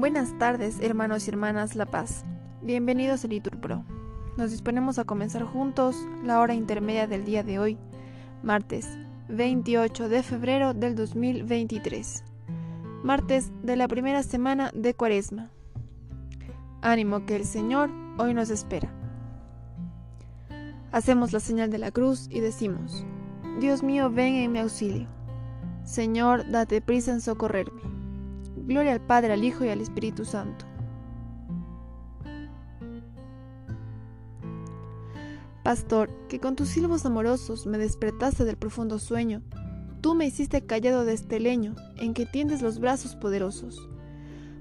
Buenas tardes, hermanos y hermanas La Paz. Bienvenidos a Liturpro. Nos disponemos a comenzar juntos la hora intermedia del día de hoy, martes 28 de febrero del 2023. Martes de la primera semana de Cuaresma. Ánimo que el Señor hoy nos espera. Hacemos la señal de la cruz y decimos, Dios mío, ven en mi auxilio. Señor, date prisa en socorrerme. Gloria al Padre, al Hijo y al Espíritu Santo. Pastor, que con tus silbos amorosos me despertaste del profundo sueño, tú me hiciste callado de este leño en que tiendes los brazos poderosos.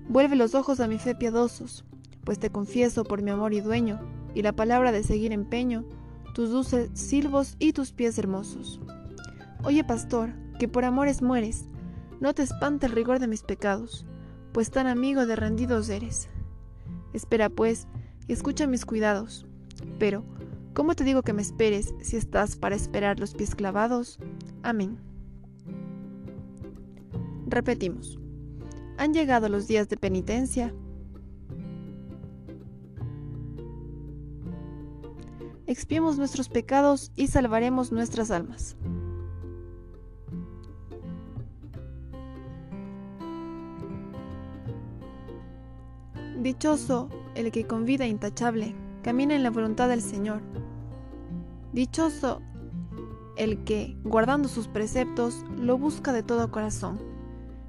Vuelve los ojos a mi fe piadosos, pues te confieso por mi amor y dueño, y la palabra de seguir empeño, tus dulces silbos y tus pies hermosos. Oye, pastor, que por amores mueres, no te espante el rigor de mis pecados, pues tan amigo de rendidos eres. Espera, pues, y escucha mis cuidados. Pero, ¿cómo te digo que me esperes si estás para esperar los pies clavados? Amén. Repetimos. Han llegado los días de penitencia. Expiemos nuestros pecados y salvaremos nuestras almas. Dichoso el que con vida intachable camina en la voluntad del Señor. Dichoso el que, guardando sus preceptos, lo busca de todo corazón.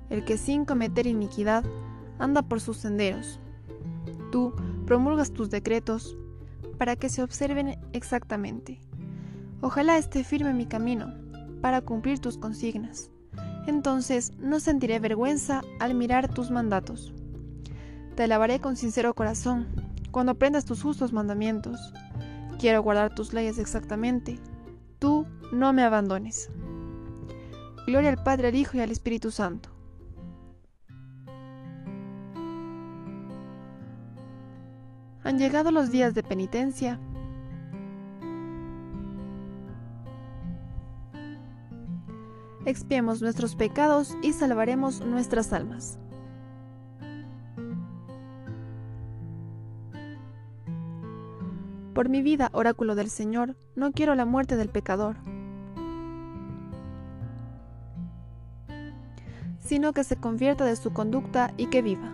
El que sin cometer iniquidad anda por sus senderos. Tú promulgas tus decretos para que se observen exactamente. Ojalá esté firme mi camino para cumplir tus consignas. Entonces no sentiré vergüenza al mirar tus mandatos. Te alabaré con sincero corazón, cuando aprendas tus justos mandamientos. Quiero guardar tus leyes exactamente. Tú no me abandones. Gloria al Padre, al Hijo y al Espíritu Santo. Han llegado los días de penitencia. Expiemos nuestros pecados y salvaremos nuestras almas. Por mi vida, oráculo del Señor, no quiero la muerte del pecador, sino que se convierta de su conducta y que viva.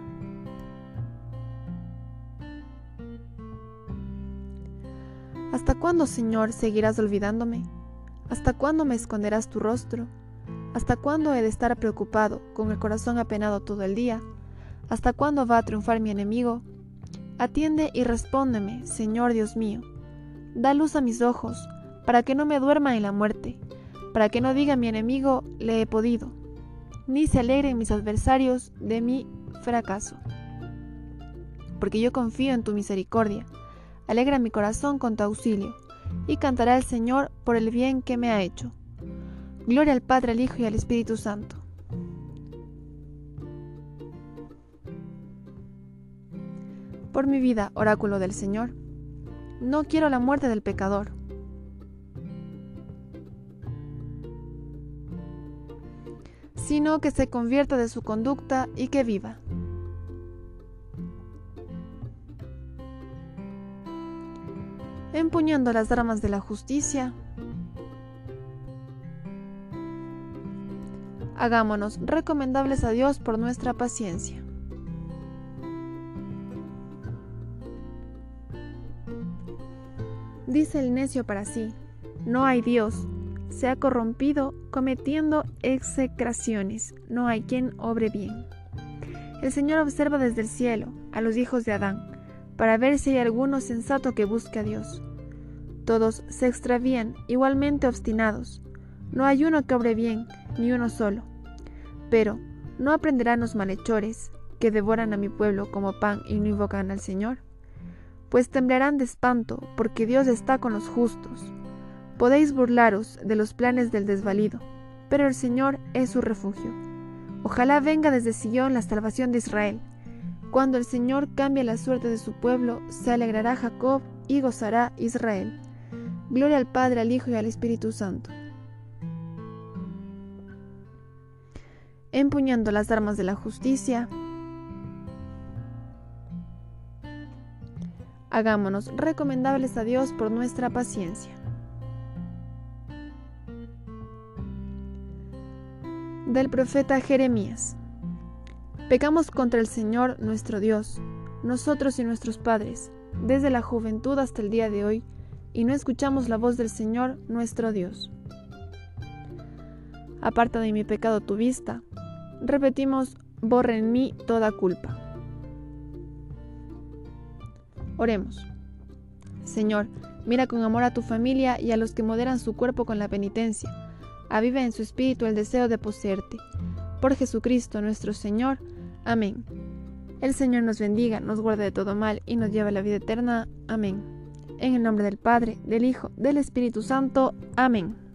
¿Hasta cuándo, Señor, seguirás olvidándome? ¿Hasta cuándo me esconderás tu rostro? ¿Hasta cuándo he de estar preocupado, con el corazón apenado todo el día? ¿Hasta cuándo va a triunfar mi enemigo? Atiende y respóndeme, Señor Dios mío. Da luz a mis ojos, para que no me duerma en la muerte, para que no diga mi enemigo, le he podido, ni se alegren mis adversarios de mi fracaso. Porque yo confío en tu misericordia. Alegra mi corazón con tu auxilio, y cantará al Señor por el bien que me ha hecho. Gloria al Padre, al Hijo y al Espíritu Santo por mi vida, oráculo del Señor. No quiero la muerte del pecador. sino que se convierta de su conducta y que viva. Empuñando las armas de la justicia, hagámonos recomendables a Dios por nuestra paciencia. Dice el necio para sí, no hay Dios, se ha corrompido cometiendo execraciones, no hay quien obre bien. El Señor observa desde el cielo a los hijos de Adán, para ver si hay alguno sensato que busque a Dios. Todos se extravían, igualmente obstinados. No hay uno que obre bien, ni uno solo. Pero, ¿no aprenderán los malhechores, que devoran a mi pueblo como pan y no invocan al Señor? Pues temblarán de espanto, porque Dios está con los justos. Podéis burlaros de los planes del desvalido, pero el Señor es su refugio. Ojalá venga desde Sion la salvación de Israel. Cuando el Señor cambie la suerte de su pueblo, se alegrará Jacob y gozará Israel. Gloria al Padre, al Hijo y al Espíritu Santo. Empuñando las armas de la justicia, Hagámonos recomendables a Dios por nuestra paciencia. Del profeta Jeremías. Pecamos contra el Señor nuestro Dios, nosotros y nuestros padres, desde la juventud hasta el día de hoy, y no escuchamos la voz del Señor nuestro Dios. Aparta de mi pecado tu vista. Repetimos, borra en mí toda culpa. Oremos. Señor, mira con amor a tu familia y a los que moderan su cuerpo con la penitencia. Aviva en su espíritu el deseo de poseerte. Por Jesucristo nuestro Señor. Amén. El Señor nos bendiga, nos guarde de todo mal y nos lleva a la vida eterna. Amén. En el nombre del Padre, del Hijo, del Espíritu Santo. Amén.